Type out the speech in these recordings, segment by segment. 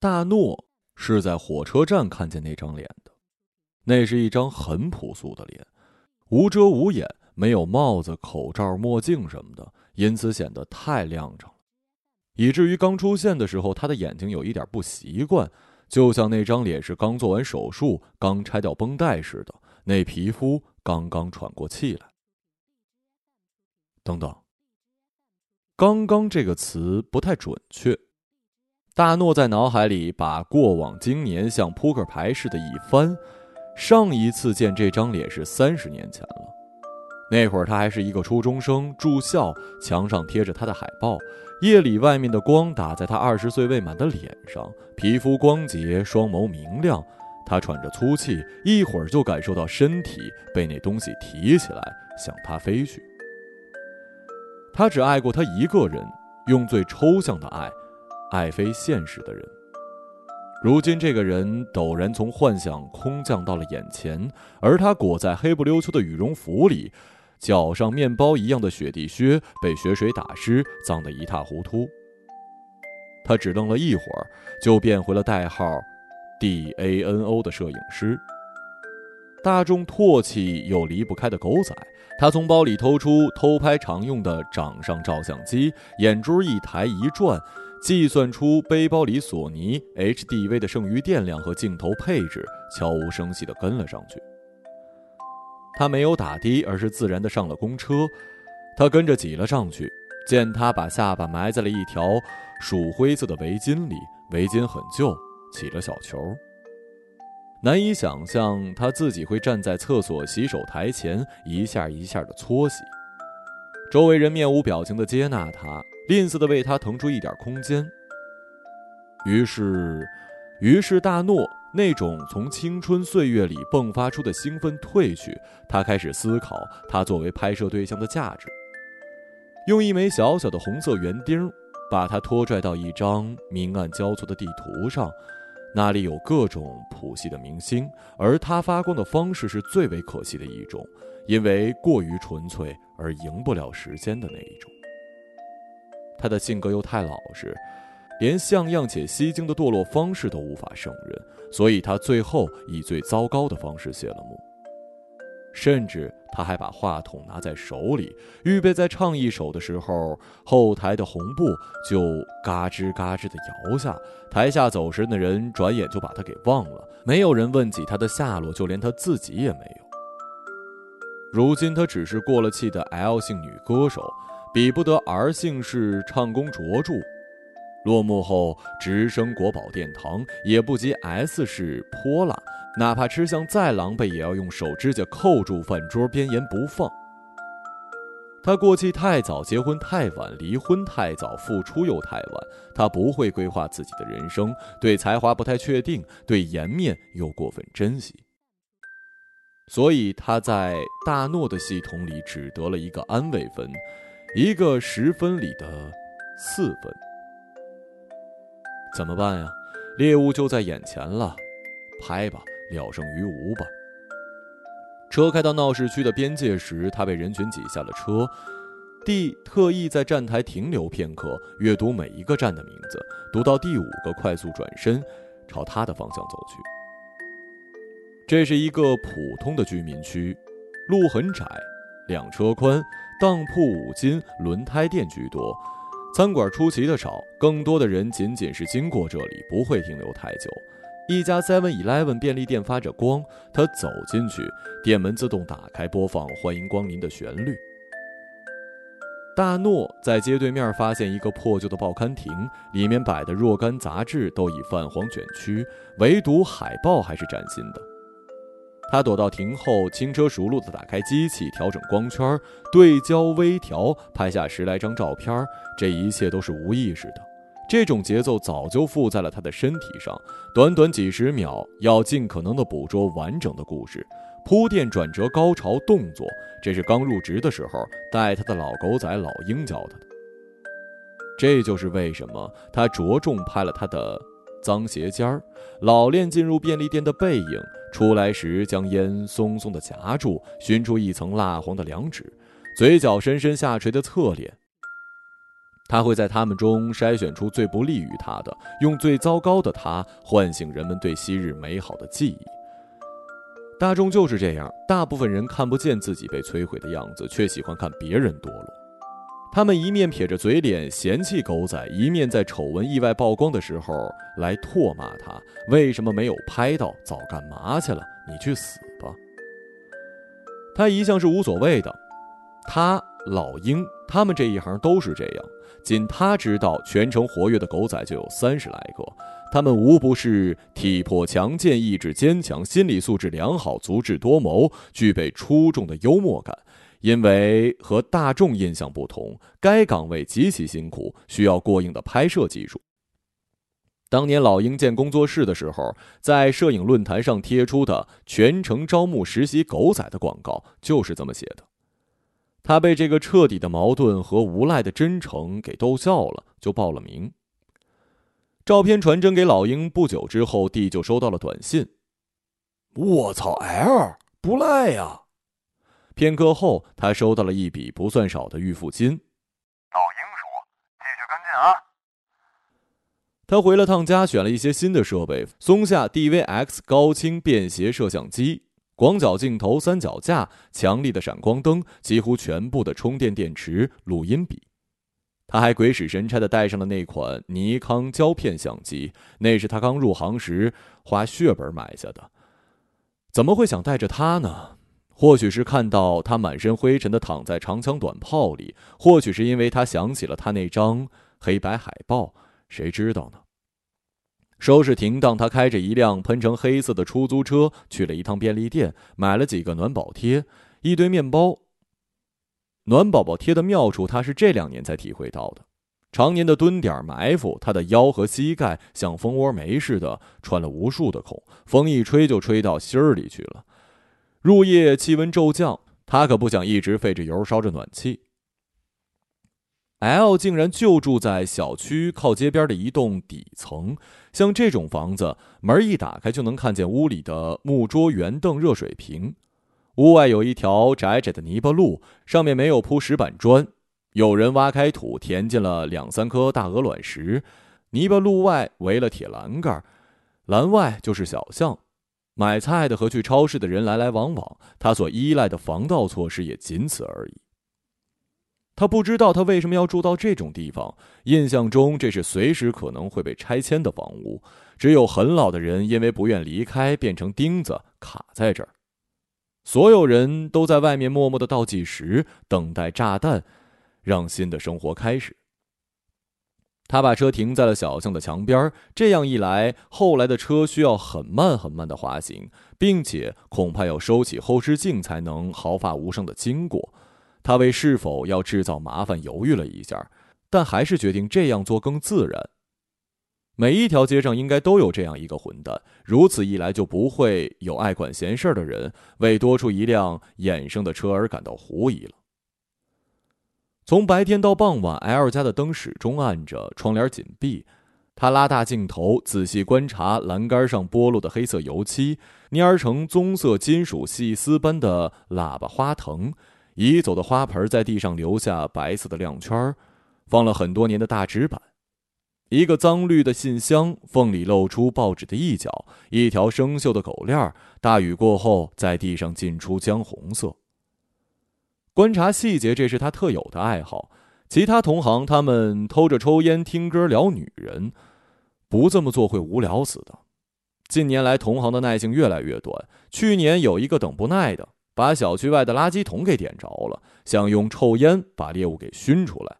大诺是在火车站看见那张脸的，那是一张很朴素的脸，无遮无掩，没有帽子、口罩、墨镜什么的，因此显得太亮着了，以至于刚出现的时候，他的眼睛有一点不习惯，就像那张脸是刚做完手术、刚拆掉绷带似的，那皮肤刚刚喘过气来。等等。刚刚这个词不太准确。大诺在脑海里把过往经年像扑克牌似的一翻，上一次见这张脸是三十年前了。那会儿他还是一个初中生，住校，墙上贴着他的海报。夜里外面的光打在他二十岁未满的脸上，皮肤光洁，双眸明亮。他喘着粗气，一会儿就感受到身体被那东西提起来，向他飞去。他只爱过他一个人，用最抽象的爱，爱非现实的人。如今这个人陡然从幻想空降到了眼前，而他裹在黑不溜秋的羽绒服里，脚上面包一样的雪地靴被雪水打湿，脏得一塌糊涂。他只愣了一会儿，就变回了代号 D A N O 的摄影师。大众唾弃又离不开的狗仔，他从包里偷出偷拍常用的掌上照相机，眼珠一抬一转，计算出背包里索尼 HDV 的剩余电量和镜头配置，悄无声息地跟了上去。他没有打的，而是自然地上了公车。他跟着挤了上去，见他把下巴埋在了一条鼠灰色的围巾里，围巾很旧，起了小球。难以想象他自己会站在厕所洗手台前一下一下的搓洗，周围人面无表情的接纳他，吝啬的为他腾出一点空间。于是，于是大诺那种从青春岁月里迸发出的兴奋褪去，他开始思考他作为拍摄对象的价值，用一枚小小的红色圆钉把他拖拽到一张明暗交错的地图上。那里有各种谱系的明星，而他发光的方式是最为可惜的一种，因为过于纯粹而赢不了时间的那一种。他的性格又太老实，连像样且吸睛的堕落方式都无法胜任，所以他最后以最糟糕的方式谢了幕。甚至他还把话筒拿在手里，预备在唱一首的时候，后台的红布就嘎吱嘎吱地摇下，台下走神的人转眼就把他给忘了，没有人问起他的下落，就连他自己也没有。如今他只是过了气的 L 姓女歌手，比不得儿姓氏唱功卓著，落幕后直升国宝殿堂，也不及 S 是泼辣。哪怕吃相再狼狈，也要用手指甲扣住饭桌，边沿不放。他过气太早，结婚太晚，离婚太早，复出又太晚。他不会规划自己的人生，对才华不太确定，对颜面又过分珍惜。所以他在大诺的系统里只得了一个安慰分，一个十分里的四分。怎么办呀？猎物就在眼前了，拍吧。聊胜于无吧。车开到闹市区的边界时，他被人群挤下了车。D 特意在站台停留片刻，阅读每一个站的名字，读到第五个，快速转身，朝他的方向走去。这是一个普通的居民区，路很窄，两车宽，当铺、五金、轮胎店居多，餐馆出奇的少，更多的人仅仅是经过这里，不会停留太久。一家 Seven Eleven 便利店发着光，他走进去，店门自动打开，播放“欢迎光临”的旋律。大诺在街对面发现一个破旧的报刊亭，里面摆的若干杂志都已泛黄卷曲，唯独海报还是崭新的。他躲到亭后，轻车熟路地打开机器，调整光圈，对焦微调，拍下十来张照片。这一切都是无意识的。这种节奏早就附在了他的身体上，短短几十秒，要尽可能的捕捉完整的故事，铺垫、转折、高潮、动作，这是刚入职的时候带他的老狗仔老鹰教他的。这就是为什么他着重拍了他的脏鞋尖儿，老练进入便利店的背影，出来时将烟松松的夹住，熏出一层蜡黄的两指，嘴角深深下垂的侧脸。他会在他们中筛选出最不利于他的，用最糟糕的他唤醒人们对昔日美好的记忆。大众就是这样，大部分人看不见自己被摧毁的样子，却喜欢看别人堕落。他们一面撇着嘴脸嫌弃狗仔，一面在丑闻意外曝光的时候来唾骂他：为什么没有拍到？早干嘛去了？你去死吧！他一向是无所谓的。他、老鹰，他们这一行都是这样。仅他知道，全城活跃的狗仔就有三十来个，他们无不是体魄强健、意志坚强、心理素质良好、足智多谋、具备出众的幽默感。因为和大众印象不同，该岗位极其辛苦，需要过硬的拍摄技术。当年老鹰建工作室的时候，在摄影论坛上贴出的“全城招募实习狗仔”的广告就是这么写的。他被这个彻底的矛盾和无赖的真诚给逗笑了，就报了名。照片传真给老鹰不久之后，弟就收到了短信：“我操，L 不赖呀！”片刻后，他收到了一笔不算少的预付金。老鹰说：“继续跟进啊！”他回了趟家，选了一些新的设备：松下 DVX 高清便携摄像机。广角镜头、三脚架、强力的闪光灯、几乎全部的充电电池、录音笔，他还鬼使神差地带上了那款尼康胶片相机，那是他刚入行时花血本买下的。怎么会想带着它呢？或许是看到他满身灰尘的躺在长枪短炮里，或许是因为他想起了他那张黑白海报，谁知道呢？收拾停当，他开着一辆喷成黑色的出租车去了一趟便利店，买了几个暖宝贴，一堆面包。暖宝宝贴的妙处，他是这两年才体会到的。常年的蹲点埋伏，他的腰和膝盖像蜂窝煤似的穿了无数的孔，风一吹就吹到心儿里去了。入夜气温骤降，他可不想一直费着油烧着暖气。L 竟然就住在小区靠街边的一栋底层，像这种房子，门一打开就能看见屋里的木桌、圆凳、热水瓶。屋外有一条窄窄的泥巴路，上面没有铺石板砖，有人挖开土填进了两三颗大鹅卵石。泥巴路外围了铁栏杆，栏外就是小巷，买菜的和去超市的人来来往往。他所依赖的防盗措施也仅此而已。他不知道他为什么要住到这种地方。印象中，这是随时可能会被拆迁的房屋。只有很老的人因为不愿离开，变成钉子卡在这儿。所有人都在外面默默的倒计时，等待炸弹，让新的生活开始。他把车停在了小巷的墙边，这样一来，后来的车需要很慢很慢的滑行，并且恐怕要收起后视镜才能毫发无伤的经过。他为是否要制造麻烦犹豫了一下，但还是决定这样做更自然。每一条街上应该都有这样一个混蛋，如此一来就不会有爱管闲事的人为多出一辆衍生的车而感到狐疑了。从白天到傍晚，L 家的灯始终暗着，窗帘紧闭。他拉大镜头，仔细观察栏杆上剥落的黑色油漆，蔫儿成棕色金属细丝般的喇叭花藤。移走的花盆在地上留下白色的亮圈放了很多年的大纸板，一个脏绿的信箱，缝里露出报纸的一角，一条生锈的狗链大雨过后在地上浸出姜红色。观察细节，这是他特有的爱好。其他同行他们偷着抽烟、听歌、聊女人，不这么做会无聊死的。近年来，同行的耐性越来越短。去年有一个等不耐的。把小区外的垃圾桶给点着了，想用臭烟把猎物给熏出来。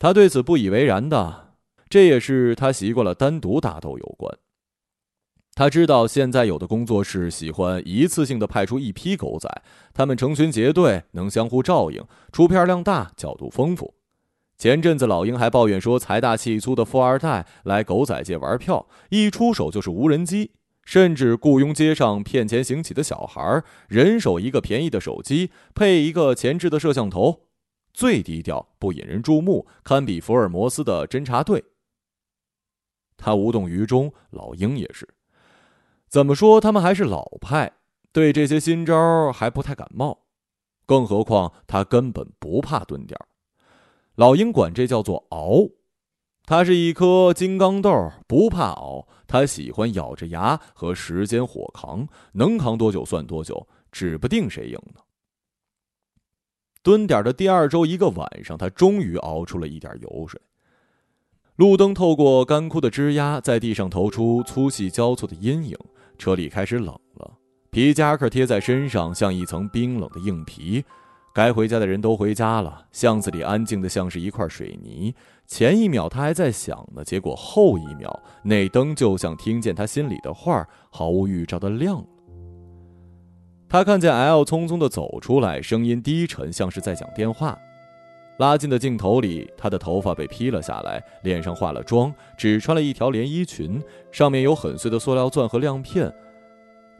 他对此不以为然的，这也是他习惯了单独打斗有关。他知道现在有的工作室喜欢一次性的派出一批狗仔，他们成群结队，能相互照应，出片量大，角度丰富。前阵子老鹰还抱怨说，财大气粗的富二代来狗仔界玩票，一出手就是无人机。甚至雇佣街上骗钱行乞的小孩，人手一个便宜的手机，配一个前置的摄像头，最低调不引人注目，堪比福尔摩斯的侦察队。他无动于衷，老鹰也是。怎么说，他们还是老派，对这些新招还不太感冒。更何况他根本不怕蹲点老鹰管这叫做熬。他是一颗金刚豆，不怕熬。他喜欢咬着牙和时间火扛，能扛多久算多久，指不定谁赢呢。蹲点的第二周一个晚上，他终于熬出了一点油水。路灯透过干枯的枝桠，在地上投出粗细交错的阴影。车里开始冷了，皮夹克贴在身上，像一层冰冷的硬皮。该回家的人都回家了，巷子里安静的像是一块水泥。前一秒他还在想呢，结果后一秒那灯就像听见他心里的话，毫无预兆的亮了。他看见 L 匆匆的走出来，声音低沉，像是在讲电话。拉近的镜头里，她的头发被披了下来，脸上化了妆，只穿了一条连衣裙，上面有很碎的塑料钻和亮片。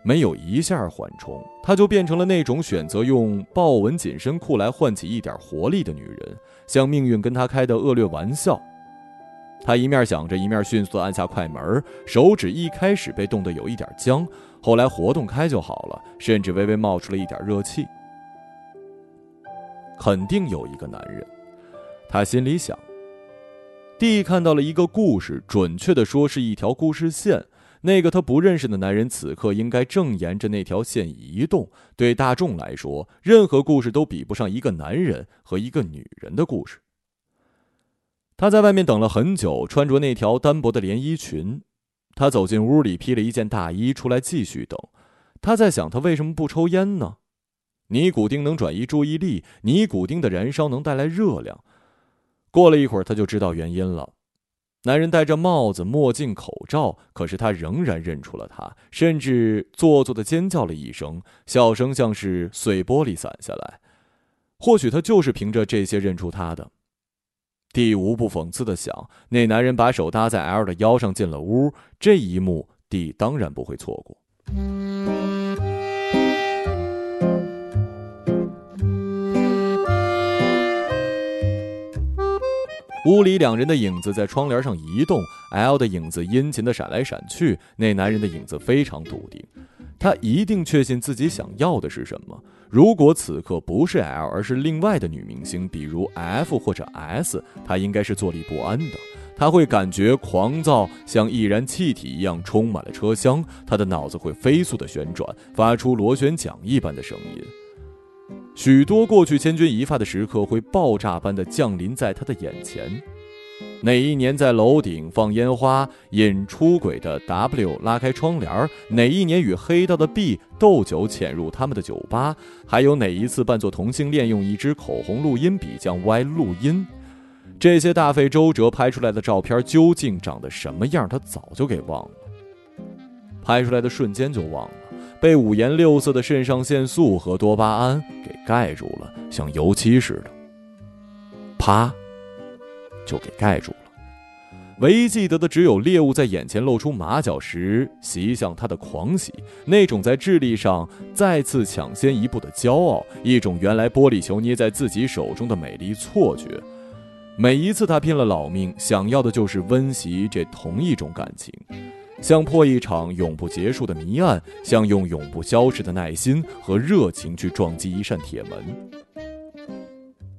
没有一下缓冲，她就变成了那种选择用豹纹紧身裤来唤起一点活力的女人，像命运跟她开的恶劣玩笑。她一面想着，一面迅速按下快门，手指一开始被冻得有一点僵，后来活动开就好了，甚至微微冒出了一点热气。肯定有一个男人，他心里想。D 看到了一个故事，准确的说是一条故事线。那个他不认识的男人，此刻应该正沿着那条线移动。对大众来说，任何故事都比不上一个男人和一个女人的故事。他在外面等了很久，穿着那条单薄的连衣裙。他走进屋里，披了一件大衣，出来继续等。他在想，他为什么不抽烟呢？尼古丁能转移注意力，尼古丁的燃烧能带来热量。过了一会儿，他就知道原因了。男人戴着帽子、墨镜、口罩，可是他仍然认出了他，甚至做作的尖叫了一声，笑声像是碎玻璃散下来。或许他就是凭着这些认出他的。蒂无不讽刺的想，那男人把手搭在 L 的腰上进了屋，这一幕，D 当然不会错过。屋里两人的影子在窗帘上移动，L 的影子殷勤的闪来闪去。那男人的影子非常笃定，他一定确信自己想要的是什么。如果此刻不是 L，而是另外的女明星，比如 F 或者 S，他应该是坐立不安的。他会感觉狂躁，像易燃气体一样充满了车厢。他的脑子会飞速的旋转，发出螺旋桨一般的声音。许多过去千钧一发的时刻会爆炸般的降临在他的眼前。哪一年在楼顶放烟花引出轨的 W 拉开窗帘？哪一年与黑道的 B 斗酒潜入他们的酒吧？还有哪一次扮作同性恋用一支口红录音笔将 Y 录音？这些大费周折拍出来的照片究竟长得什么样？他早就给忘了。拍出来的瞬间就忘了。被五颜六色的肾上腺素和多巴胺盖住了，像油漆似的，啪，就给盖住了。唯一记得的只有猎物在眼前露出马脚时袭向他的狂喜，那种在智力上再次抢先一步的骄傲，一种原来玻璃球捏在自己手中的美丽错觉。每一次他拼了老命，想要的就是温习这同一种感情。像破一场永不结束的谜案，像用永不消逝的耐心和热情去撞击一扇铁门。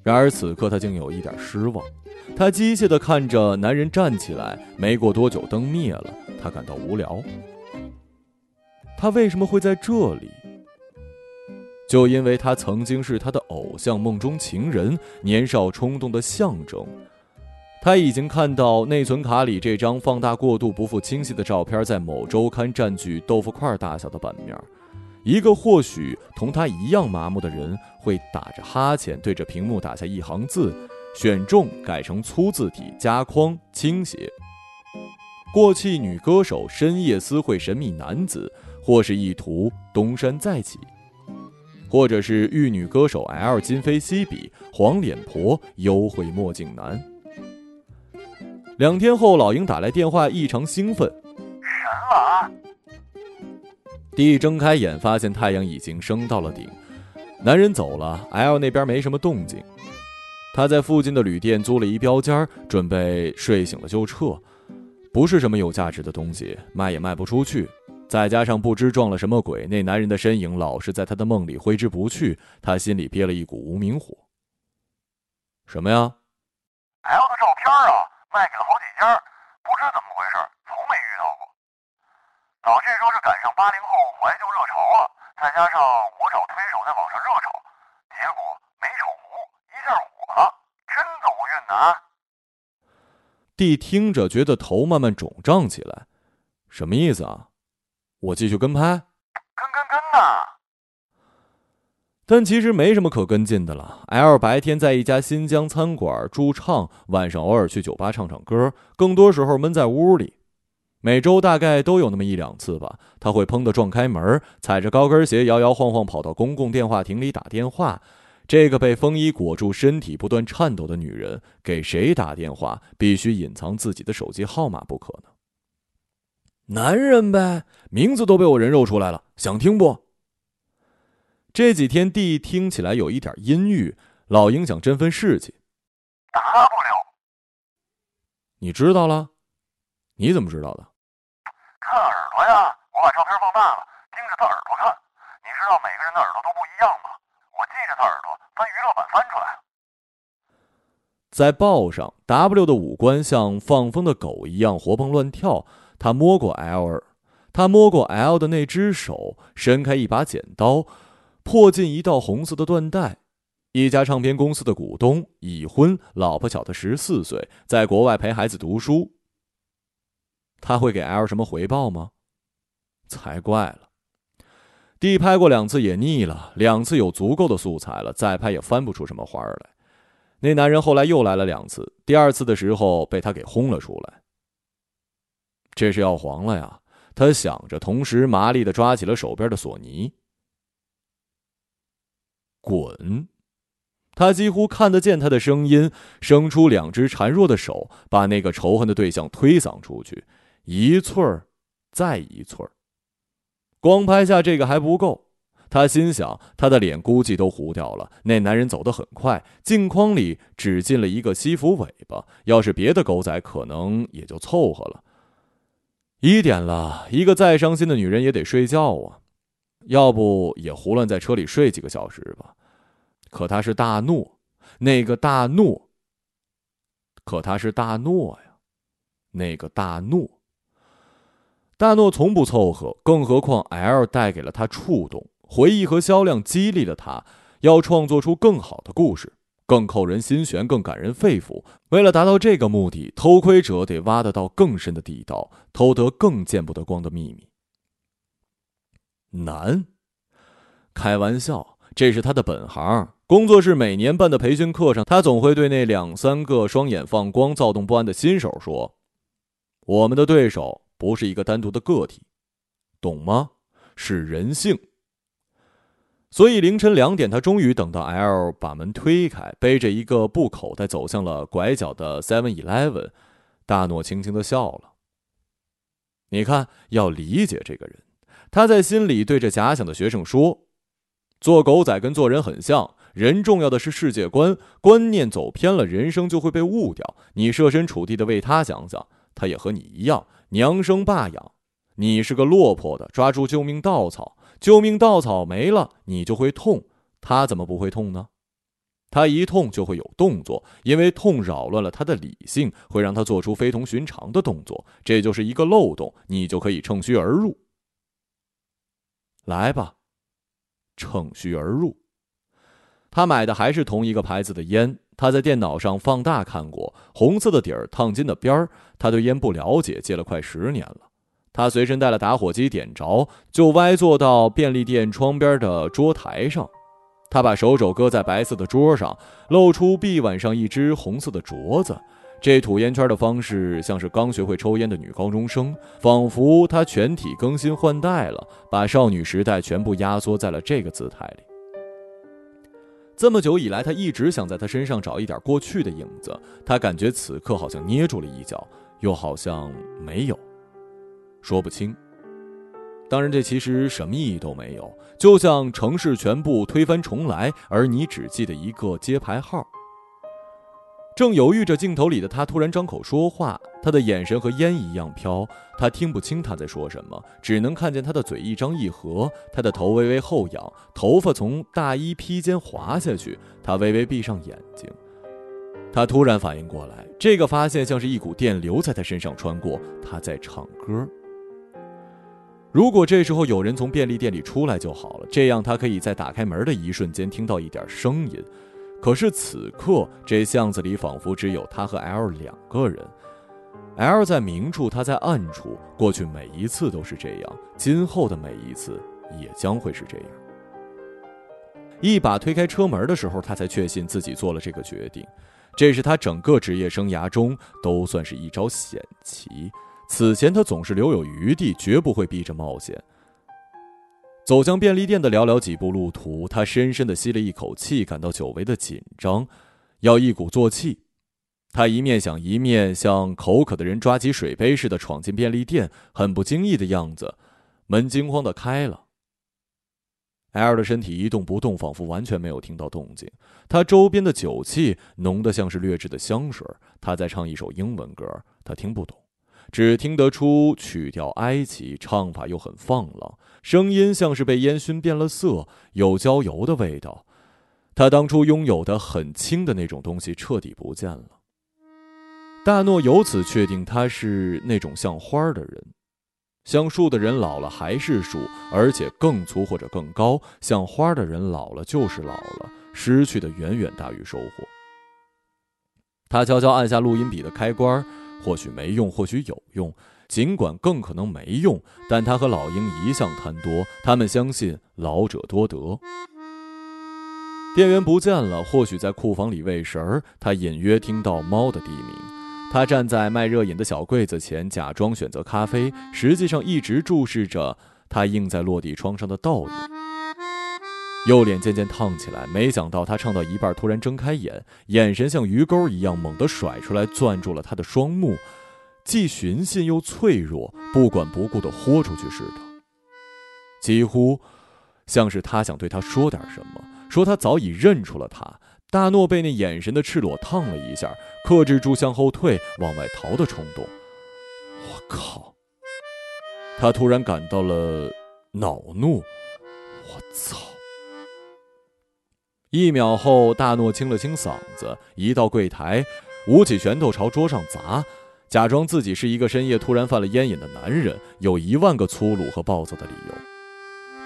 然而此刻他竟有一点失望，他机械地看着男人站起来，没过多久灯灭了，他感到无聊。他为什么会在这里？就因为他曾经是他的偶像，梦中情人，年少冲动的象征。他已经看到内存卡里这张放大过度、不复清晰的照片，在某周刊占据豆腐块大小的版面。一个或许同他一样麻木的人，会打着哈欠对着屏幕打下一行字，选中改成粗字体加框倾斜。过气女歌手深夜私会神秘男子，或是意图东山再起，或者是玉女歌手 L 今非昔比黄脸婆幽会墨镜男。两天后，老鹰打来电话，异常兴奋。神了啊！弟睁开眼，发现太阳已经升到了顶。男人走了，L 那边没什么动静。他在附近的旅店租了一标间，准备睡醒了就撤。不是什么有价值的东西，卖也卖不出去。再加上不知撞了什么鬼，那男人的身影老是在他的梦里挥之不去。他心里憋了一股无名火。什么呀？L 的照片啊，卖给了好几家，不知怎么回事，从没遇到过。早这说是赶上八零后怀旧热潮了，再加上我找推手在网上热炒，结果没炒糊，一下火了，真走运呐！弟听着觉得头慢慢肿胀起来，什么意思啊？我继续跟拍？跟跟跟呐！但其实没什么可跟进的了。L 白天在一家新疆餐馆驻唱，晚上偶尔去酒吧唱唱歌，更多时候闷在屋里。每周大概都有那么一两次吧，他会砰的撞开门，踩着高跟鞋摇摇晃晃跑到公共电话亭里打电话。这个被风衣裹住身体、不断颤抖的女人，给谁打电话必须隐藏自己的手机号码不可呢？男人呗，名字都被我人肉出来了，想听不？这几天地听起来有一点阴郁，老鹰想振奋士气。W，你知道了？你怎么知道的？看耳朵呀！我把照片放大了，盯着他耳朵看。你知道每个人的耳朵都不一样吗？我记着他耳朵，翻娱乐版翻出来了。在报上，W 的五官像放风的狗一样活蹦乱跳。他摸过 L，他摸过 L 的那只手，伸开一把剪刀。破进一道红色的缎带，一家唱片公司的股东已婚，老婆小他十四岁，在国外陪孩子读书。他会给 L 什么回报吗？才怪了！地拍过两次也腻了，两次有足够的素材了，再拍也翻不出什么花儿来。那男人后来又来了两次，第二次的时候被他给轰了出来。这是要黄了呀！他想着，同时麻利的抓起了手边的索尼。滚！他几乎看得见他的声音，生出两只孱弱的手，把那个仇恨的对象推搡出去，一寸儿，再一寸儿。光拍下这个还不够，他心想，他的脸估计都糊掉了。那男人走得很快，镜框里只进了一个西服尾巴，要是别的狗仔，可能也就凑合了。一点了，一个再伤心的女人也得睡觉啊。要不也胡乱在车里睡几个小时吧，可他是大诺，那个大诺。可他是大诺呀，那个大诺。大诺从不凑合，更何况 L 带给了他触动，回忆和销量激励了他，要创作出更好的故事，更扣人心弦，更感人肺腑。为了达到这个目的，偷窥者得挖得到更深的地道，偷得更见不得光的秘密。难，开玩笑，这是他的本行。工作室每年办的培训课上，他总会对那两三个双眼放光、躁动不安的新手说：“我们的对手不是一个单独的个体，懂吗？是人性。”所以凌晨两点，他终于等到 L 把门推开，背着一个布口袋走向了拐角的 Seven Eleven。大诺轻轻的笑了。你看，要理解这个人。他在心里对着假想的学生说：“做狗仔跟做人很像，人重要的是世界观，观念走偏了，人生就会被误掉。你设身处地的为他想想，他也和你一样，娘生爸养。你是个落魄的，抓住救命稻草，救命稻草没了，你就会痛。他怎么不会痛呢？他一痛就会有动作，因为痛扰乱了他的理性，会让他做出非同寻常的动作，这就是一个漏洞，你就可以趁虚而入。”来吧，乘虚而入。他买的还是同一个牌子的烟。他在电脑上放大看过，红色的底儿，烫金的边儿。他对烟不了解，戒了快十年了。他随身带了打火机，点着就歪坐到便利店窗边的桌台上。他把手肘搁在白色的桌上，露出臂腕上一只红色的镯子。这吐烟圈的方式像是刚学会抽烟的女高中生，仿佛她全体更新换代了，把少女时代全部压缩在了这个姿态里。这么久以来，他一直想在她身上找一点过去的影子，他感觉此刻好像捏住了一角，又好像没有，说不清。当然，这其实什么意义都没有，就像城市全部推翻重来，而你只记得一个街牌号。正犹豫着，镜头里的他突然张口说话，他的眼神和烟一样飘，他听不清他在说什么，只能看见他的嘴一张一合，他的头微微后仰，头发从大衣披肩滑下去，他微微闭上眼睛。他突然反应过来，这个发现像是一股电流在他身上穿过。他在唱歌。如果这时候有人从便利店里出来就好了，这样他可以在打开门的一瞬间听到一点声音。可是此刻，这巷子里仿佛只有他和 L 两个人。L 在明处，他在暗处。过去每一次都是这样，今后的每一次也将会是这样。一把推开车门的时候，他才确信自己做了这个决定。这是他整个职业生涯中都算是一招险棋。此前他总是留有余地，绝不会逼着冒险。走向便利店的寥寥几步路途，他深深的吸了一口气，感到久违的紧张，要一鼓作气。他一面想，一面像口渴的人抓起水杯似的闯进便利店，很不经意的样子。门惊慌的开了。L 的身体一动不动，仿佛完全没有听到动静。他周边的酒气浓得像是劣质的香水。他在唱一首英文歌，他听不懂。只听得出曲调哀凄，唱法又很放浪，声音像是被烟熏变了色，有焦油的味道。他当初拥有的很轻的那种东西彻底不见了。大诺由此确定他是那种像花的人，像树的人老了还是树，而且更粗或者更高；像花的人老了就是老了，失去的远远大于收获。他悄悄按下录音笔的开关。或许没用，或许有用，尽管更可能没用。但他和老鹰一向贪多，他们相信老者多得。店员不见了，或许在库房里喂食儿。他隐约听到猫的低鸣。他站在卖热饮的小柜子前，假装选择咖啡，实际上一直注视着他映在落地窗上的倒影。右脸渐渐烫起来，没想到他唱到一半，突然睁开眼，眼神像鱼钩一样猛地甩出来，攥住了他的双目，既寻衅又脆弱，不管不顾地豁出去似的，几乎像是他想对他说点什么，说他早已认出了他。大诺被那眼神的赤裸烫了一下，克制住向后退、往外逃的冲动。我靠！他突然感到了恼怒。我操！一秒后，大诺清了清嗓子，移到柜台，舞起拳头朝桌上砸，假装自己是一个深夜突然犯了烟瘾的男人，有一万个粗鲁和暴躁的理由。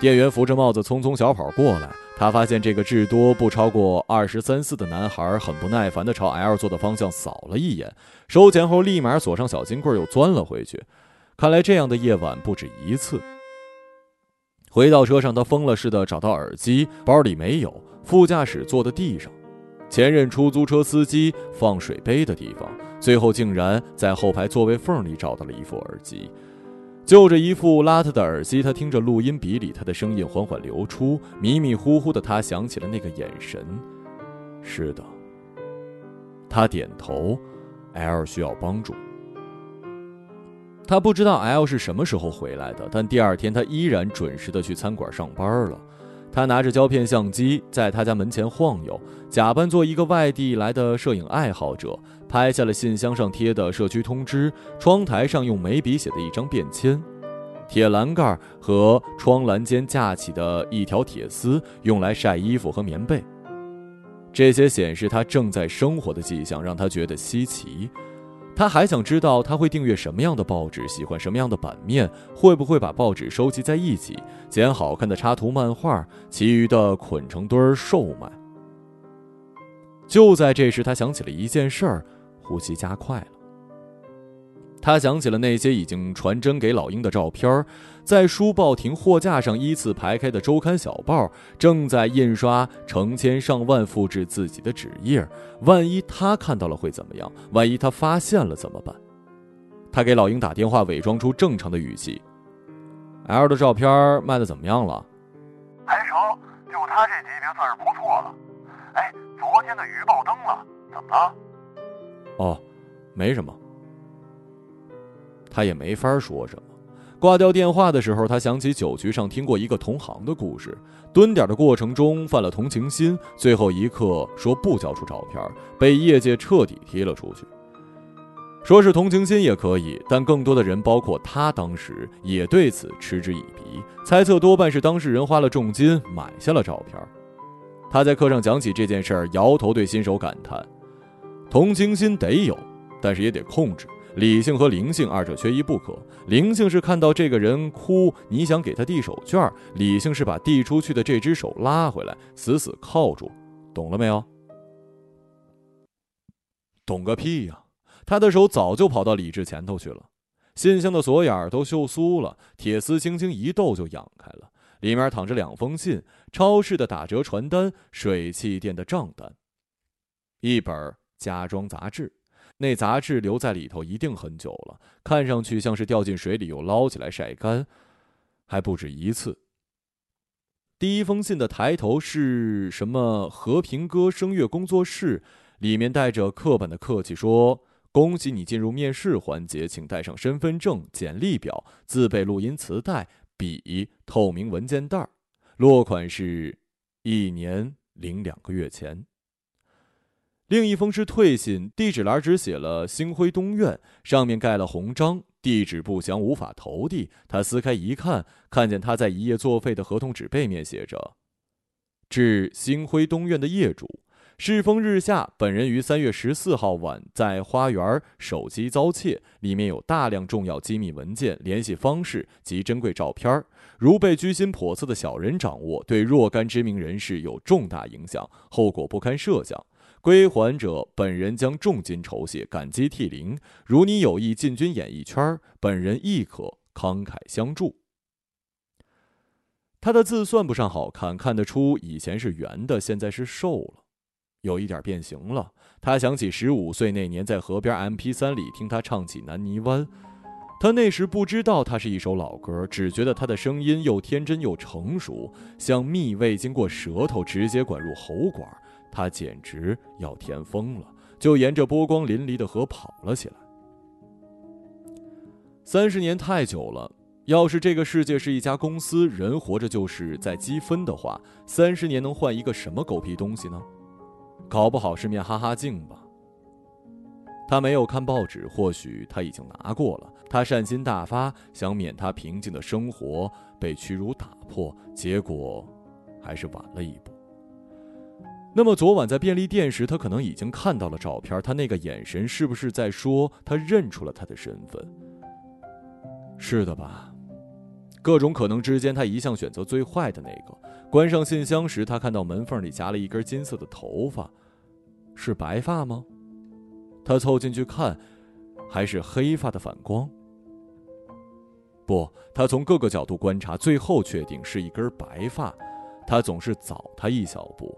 店员扶着帽子匆匆小跑过来，他发现这个至多不超过二十三四的男孩很不耐烦地朝 L 座的方向扫了一眼，收钱后立马锁上小金柜，又钻了回去。看来这样的夜晚不止一次。回到车上，他疯了似的找到耳机，包里没有。副驾驶坐的地上，前任出租车司机放水杯的地方，最后竟然在后排座位缝里找到了一副耳机。就着一副邋遢的耳机，他听着录音笔里他的声音缓缓流出，迷迷糊糊的他想起了那个眼神。是的，他点头。L 需要帮助。他不知道 L 是什么时候回来的，但第二天他依然准时的去餐馆上班了。他拿着胶片相机在他家门前晃悠，假扮做一个外地来的摄影爱好者，拍下了信箱上贴的社区通知、窗台上用眉笔写的一张便签、铁栏杆和窗栏间架起的一条铁丝，用来晒衣服和棉被。这些显示他正在生活的迹象，让他觉得稀奇。他还想知道他会订阅什么样的报纸，喜欢什么样的版面，会不会把报纸收集在一起，剪好看的插图漫画，其余的捆成堆儿售卖。就在这时，他想起了一件事儿，呼吸加快了。他想起了那些已经传真给老鹰的照片儿，在书报亭货架上依次排开的周刊小报，正在印刷成千上万复制自己的纸页。万一他看到了会怎么样？万一他发现了怎么办？他给老鹰打电话，伪装出正常的语气：“L 的照片卖的怎么样了？”“还成，就他这级别算是不错了。”“哎，昨天的鱼爆灯了，怎么了？”“哦，没什么。”他也没法说什么。挂掉电话的时候，他想起酒局上听过一个同行的故事：蹲点的过程中犯了同情心，最后一刻说不交出照片，被业界彻底踢了出去。说是同情心也可以，但更多的人，包括他，当时也对此嗤之以鼻，猜测多半是当事人花了重金买下了照片。他在课上讲起这件事儿，摇头对新手感叹：“同情心得有，但是也得控制。理性和灵性二者缺一不可。灵性是看到这个人哭，你想给他递手绢；理性是把递出去的这只手拉回来，死死铐住。懂了没有？懂个屁呀！他的手早就跑到李智前头去了。信箱的锁眼儿都锈酥了，铁丝轻轻一抖就仰开了，里面躺着两封信、超市的打折传单、水气店的账单，一本家装杂志。那杂志留在里头一定很久了，看上去像是掉进水里又捞起来晒干，还不止一次。第一封信的抬头是什么？和平歌声乐工作室，里面带着刻板的客气说：“恭喜你进入面试环节，请带上身份证、简历表、自备录音磁带、笔、透明文件袋。”落款是一年零两个月前。另一封是退信，地址栏只写了星辉东苑，上面盖了红章，地址不详，无法投递。他撕开一看，看见他在一页作废的合同纸背面写着：“致星辉东苑的业主，世风日下，本人于三月十四号晚在花园手机遭窃，里面有大量重要机密文件、联系方式及珍贵照片。如被居心叵测的小人掌握，对若干知名人士有重大影响，后果不堪设想。”归还者本人将重金酬谢，感激涕零。如你有意进军演艺圈，本人亦可慷慨相助。他的字算不上好看，看得出以前是圆的，现在是瘦了，有一点变形了。他想起十五岁那年在河边 M P 三里听他唱起《南泥湾》，他那时不知道它是一首老歌，只觉得他的声音又天真又成熟，像蜜味经过舌头直接管入喉管。他简直要甜疯了，就沿着波光粼粼的河跑了起来。三十年太久了，要是这个世界是一家公司，人活着就是在积分的话，三十年能换一个什么狗屁东西呢？搞不好是面哈哈镜吧。他没有看报纸，或许他已经拿过了。他善心大发，想免他平静的生活被屈辱打破，结果还是晚了一步。那么昨晚在便利店时，他可能已经看到了照片。他那个眼神是不是在说他认出了他的身份？是的吧？各种可能之间，他一向选择最坏的那个。关上信箱时，他看到门缝里夹了一根金色的头发，是白发吗？他凑进去看，还是黑发的反光？不，他从各个角度观察，最后确定是一根白发。他总是早他一小步。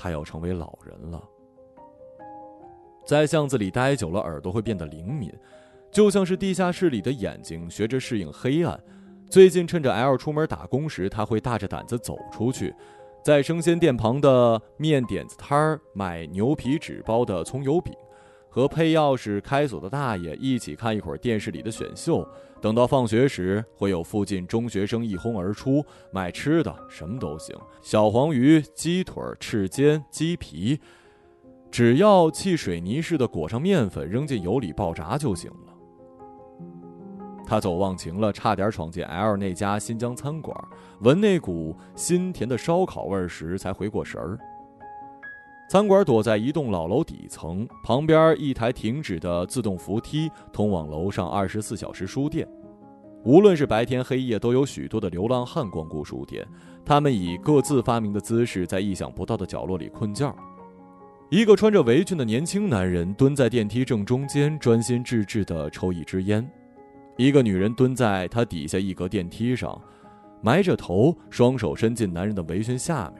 他要成为老人了，在巷子里待久了，耳朵会变得灵敏，就像是地下室里的眼睛学着适应黑暗。最近趁着 L 出门打工时，他会大着胆子走出去，在生鲜店旁的面点子摊儿买牛皮纸包的葱油饼。和配钥匙开锁的大爷一起看一会儿电视里的选秀，等到放学时，会有附近中学生一哄而出买吃的，什么都行，小黄鱼、鸡腿、翅尖、鸡皮，只要汽水泥似的裹上面粉，扔进油里爆炸就行了。他走忘情了，差点闯进 L 那家新疆餐馆，闻那股新甜的烧烤味时才回过神儿。餐馆躲在一栋老楼底层，旁边一台停止的自动扶梯通往楼上二十四小时书店。无论是白天黑夜，都有许多的流浪汉光顾书店。他们以各自发明的姿势，在意想不到的角落里困觉。一个穿着围裙的年轻男人蹲在电梯正中间，专心致志地抽一支烟。一个女人蹲在他底下一格电梯上，埋着头，双手伸进男人的围裙下面。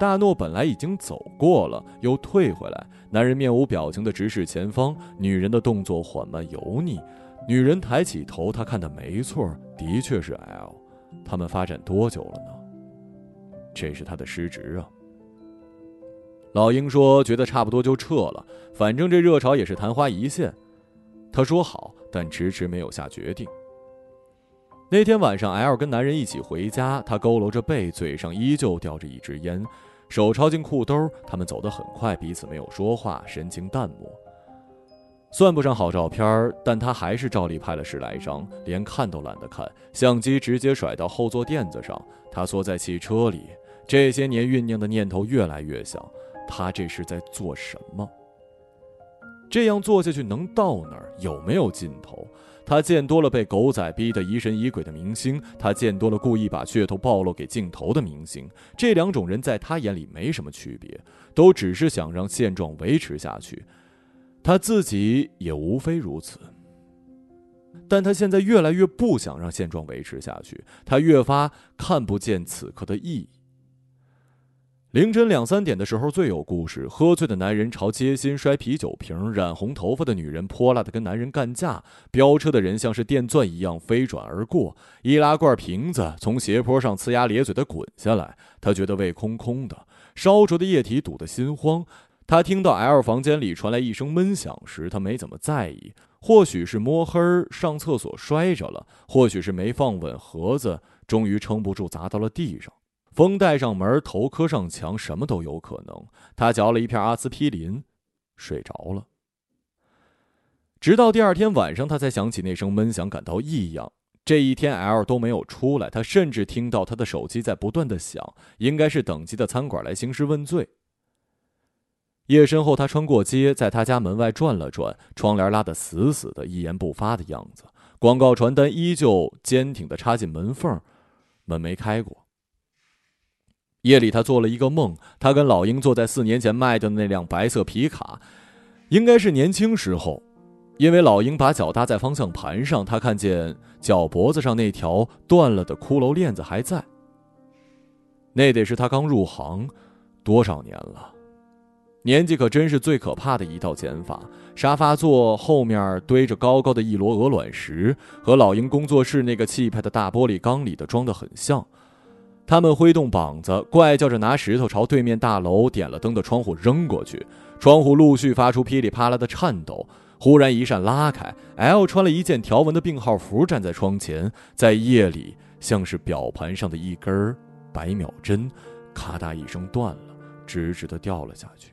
大诺本来已经走过了，又退回来。男人面无表情地直视前方，女人的动作缓慢油腻。女人抬起头，她看的没错，的确是 L。他们发展多久了呢？这是他的失职啊。老鹰说：“觉得差不多就撤了，反正这热潮也是昙花一现。”他说好，但迟迟没有下决定。那天晚上，L 跟男人一起回家，他佝偻着背，嘴上依旧叼着一支烟。手抄进裤兜，他们走得很快，彼此没有说话，神情淡漠。算不上好照片，但他还是照例拍了十来张，连看都懒得看，相机直接甩到后座垫子上。他缩在汽车里，这些年酝酿的念头越来越小。他这是在做什么？这样做下去能到哪儿？有没有尽头？他见多了被狗仔逼得疑神疑鬼的明星，他见多了故意把噱头暴露给镜头的明星。这两种人在他眼里没什么区别，都只是想让现状维持下去。他自己也无非如此。但他现在越来越不想让现状维持下去，他越发看不见此刻的意义。凌晨两三点的时候最有故事。喝醉的男人朝街心摔啤酒瓶，染红头发的女人泼辣的跟男人干架，飙车的人像是电钻一样飞转而过，易拉罐瓶子从斜坡上呲牙咧嘴的滚下来。他觉得胃空空的，烧灼的液体堵得心慌。他听到 L 房间里传来一声闷响时，他没怎么在意，或许是摸黑上厕所摔着了，或许是没放稳盒子，终于撑不住砸到了地上。风带上门，头磕上墙，什么都有可能。他嚼了一片阿司匹林，睡着了。直到第二天晚上，他才想起那声闷响，感到异样。这一天，L 都没有出来，他甚至听到他的手机在不断的响，应该是等级的餐馆来兴师问罪。夜深后，他穿过街，在他家门外转了转，窗帘拉得死死的，一言不发的样子。广告传单依旧坚挺的插进门缝，门没开过。夜里，他做了一个梦，他跟老鹰坐在四年前卖掉的那辆白色皮卡，应该是年轻时候，因为老鹰把脚搭在方向盘上，他看见脚脖子上那条断了的骷髅链子还在。那得是他刚入行，多少年了？年纪可真是最可怕的一道减法。沙发座后面堆着高高的一摞鹅卵石，和老鹰工作室那个气派的大玻璃缸里的装得很像。他们挥动膀子，怪叫着拿石头朝对面大楼点了灯的窗户扔过去，窗户陆续发出噼里啪啦的颤抖。忽然一扇拉开，L 穿了一件条纹的病号服站在窗前，在夜里像是表盘上的一根百秒针，咔嗒一声断了，直直的掉了下去。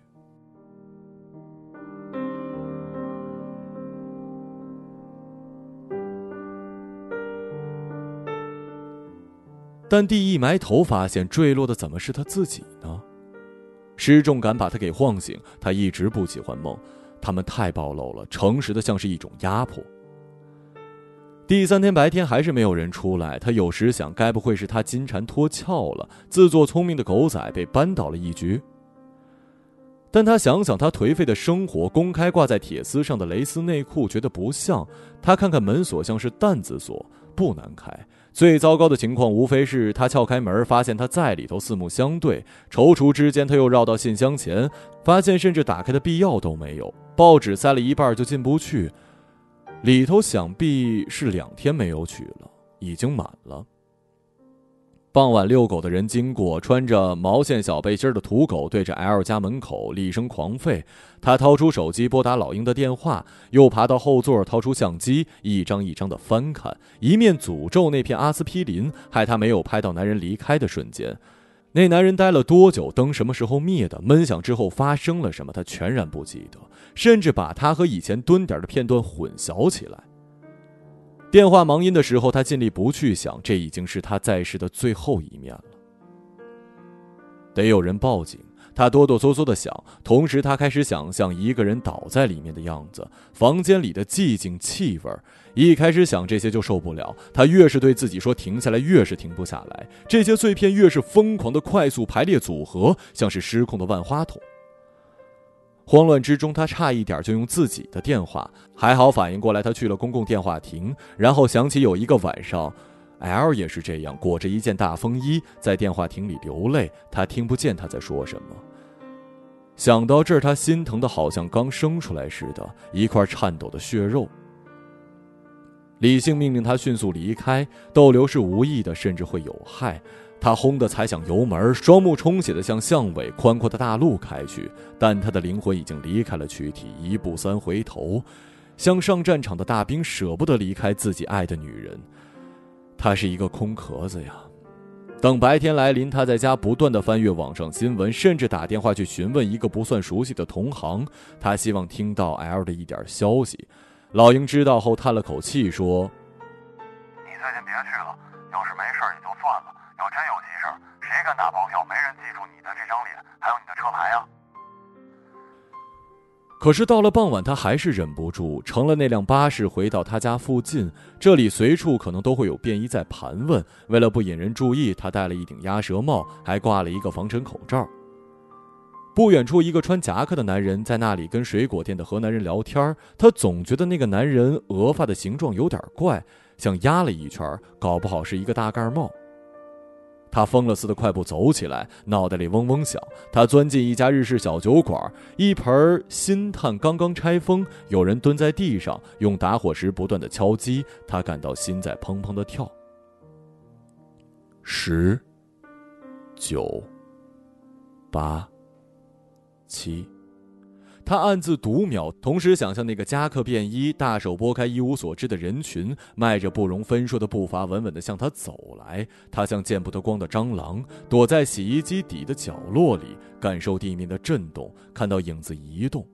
但蒂一埋头，发现坠落的怎么是他自己呢？失重感把他给晃醒。他一直不喜欢梦，他们太暴露了，诚实的像是一种压迫。第三天白天还是没有人出来。他有时想，该不会是他金蝉脱壳了，自作聪明的狗仔被扳倒了一局？但他想想他颓废的生活，公开挂在铁丝上的蕾丝内裤，觉得不像。他看看门锁，像是弹子锁，不难开。最糟糕的情况，无非是他撬开门，发现他在里头，四目相对。踌躇之间，他又绕到信箱前，发现甚至打开的必要都没有。报纸塞了一半就进不去，里头想必是两天没有取了，已经满了。傍晚遛狗的人经过，穿着毛线小背心的土狗对着 L 家门口厉声狂吠。他掏出手机拨打老鹰的电话，又爬到后座掏出相机，一张一张的翻看，一面诅咒那片阿司匹林，害他没有拍到男人离开的瞬间。那男人待了多久？灯什么时候灭的？闷响之后发生了什么？他全然不记得，甚至把他和以前蹲点的片段混淆起来。电话忙音的时候，他尽力不去想，这已经是他在世的最后一面了。得有人报警，他哆哆嗦嗦的想，同时他开始想象一个人倒在里面的样子，房间里的寂静气味。一开始想这些就受不了，他越是对自己说停下来，越是停不下来。这些碎片越是疯狂的快速排列组合，像是失控的万花筒。慌乱之中，他差一点就用自己的电话，还好反应过来，他去了公共电话亭，然后想起有一个晚上，L 也是这样，裹着一件大风衣在电话亭里流泪，他听不见他在说什么。想到这儿，他心疼的好像刚生出来似的，一块颤抖的血肉。理性命令他迅速离开，逗留是无意的，甚至会有害。他轰的踩响油门，双目充血的向巷尾宽阔的大路开去，但他的灵魂已经离开了躯体，一步三回头，像上战场的大兵舍不得离开自己爱的女人。他是一个空壳子呀。等白天来临，他在家不断的翻阅网上新闻，甚至打电话去询问一个不算熟悉的同行，他希望听到 L 的一点消息。老鹰知道后叹了口气说：“你最近别去了，算了。”要真有急事，谁敢打包票？没人记住你的这张脸，还有你的车牌呀。可是到了傍晚，他还是忍不住乘了那辆巴士回到他家附近。这里随处可能都会有便衣在盘问。为了不引人注意，他戴了一顶鸭舌帽，还挂了一个防尘口罩。不远处，一个穿夹克的男人在那里跟水果店的河南人聊天。他总觉得那个男人额发的形状有点怪，像压了一圈，搞不好是一个大盖帽。他疯了似的快步走起来，脑袋里嗡嗡响。他钻进一家日式小酒馆，一盆新炭刚刚拆封，有人蹲在地上用打火石不断的敲击。他感到心在砰砰的跳。十、九、八、七。他暗自读秒，同时想象那个夹克便衣大手拨开一无所知的人群，迈着不容分说的步伐，稳稳地向他走来。他像见不得光的蟑螂，躲在洗衣机底的角落里，感受地面的震动，看到影子移动。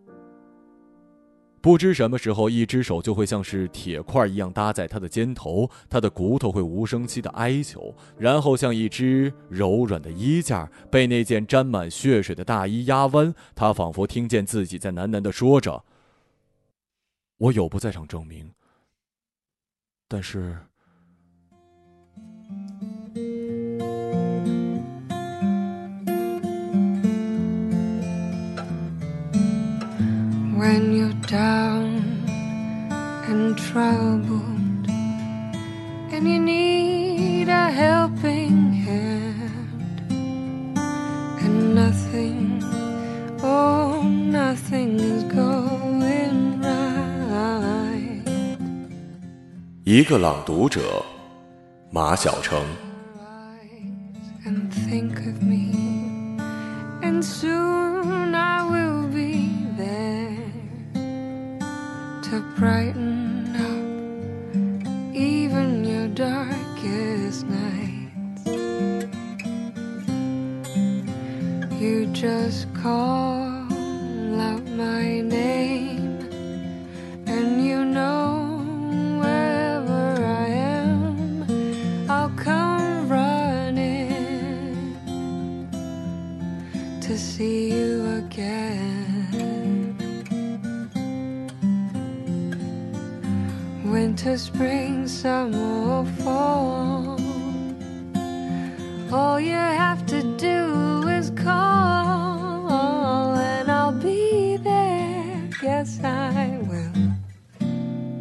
不知什么时候，一只手就会像是铁块一样搭在他的肩头，他的骨头会无声息的哀求，然后像一只柔软的衣架被那件沾满血水的大衣压弯。他仿佛听见自己在喃喃的说着：“我有不在场证明，但是。” when you're down and troubled and you need a helping hand and nothing oh nothing is going right 一个朗读者马晓成 and think of me and soon I will to brighten up even your darkest nights. You just call winter, spring, summer, or fall. All you have to do is call, and I'll be there. Yes, I will.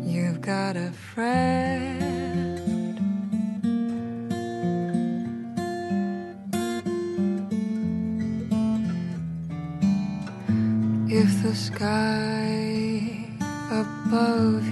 You've got a friend. If the sky above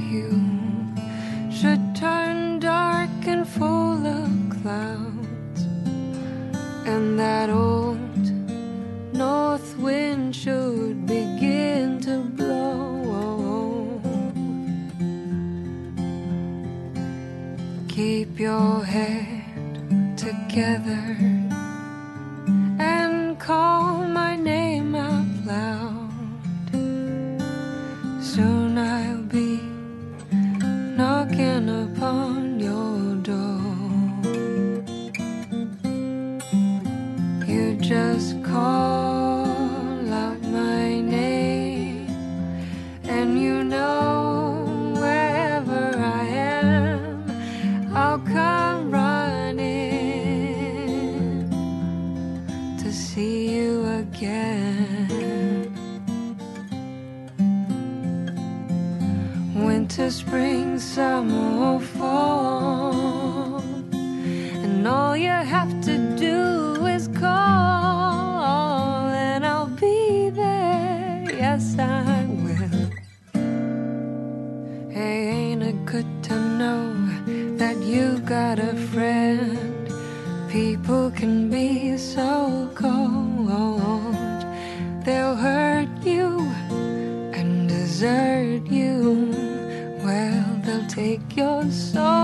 your head together desert you. Well, they'll take your soul